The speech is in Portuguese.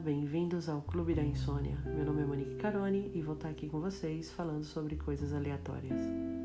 bem-vindos ao Clube da Insônia. Meu nome é Monique Caroni e vou estar aqui com vocês falando sobre coisas aleatórias.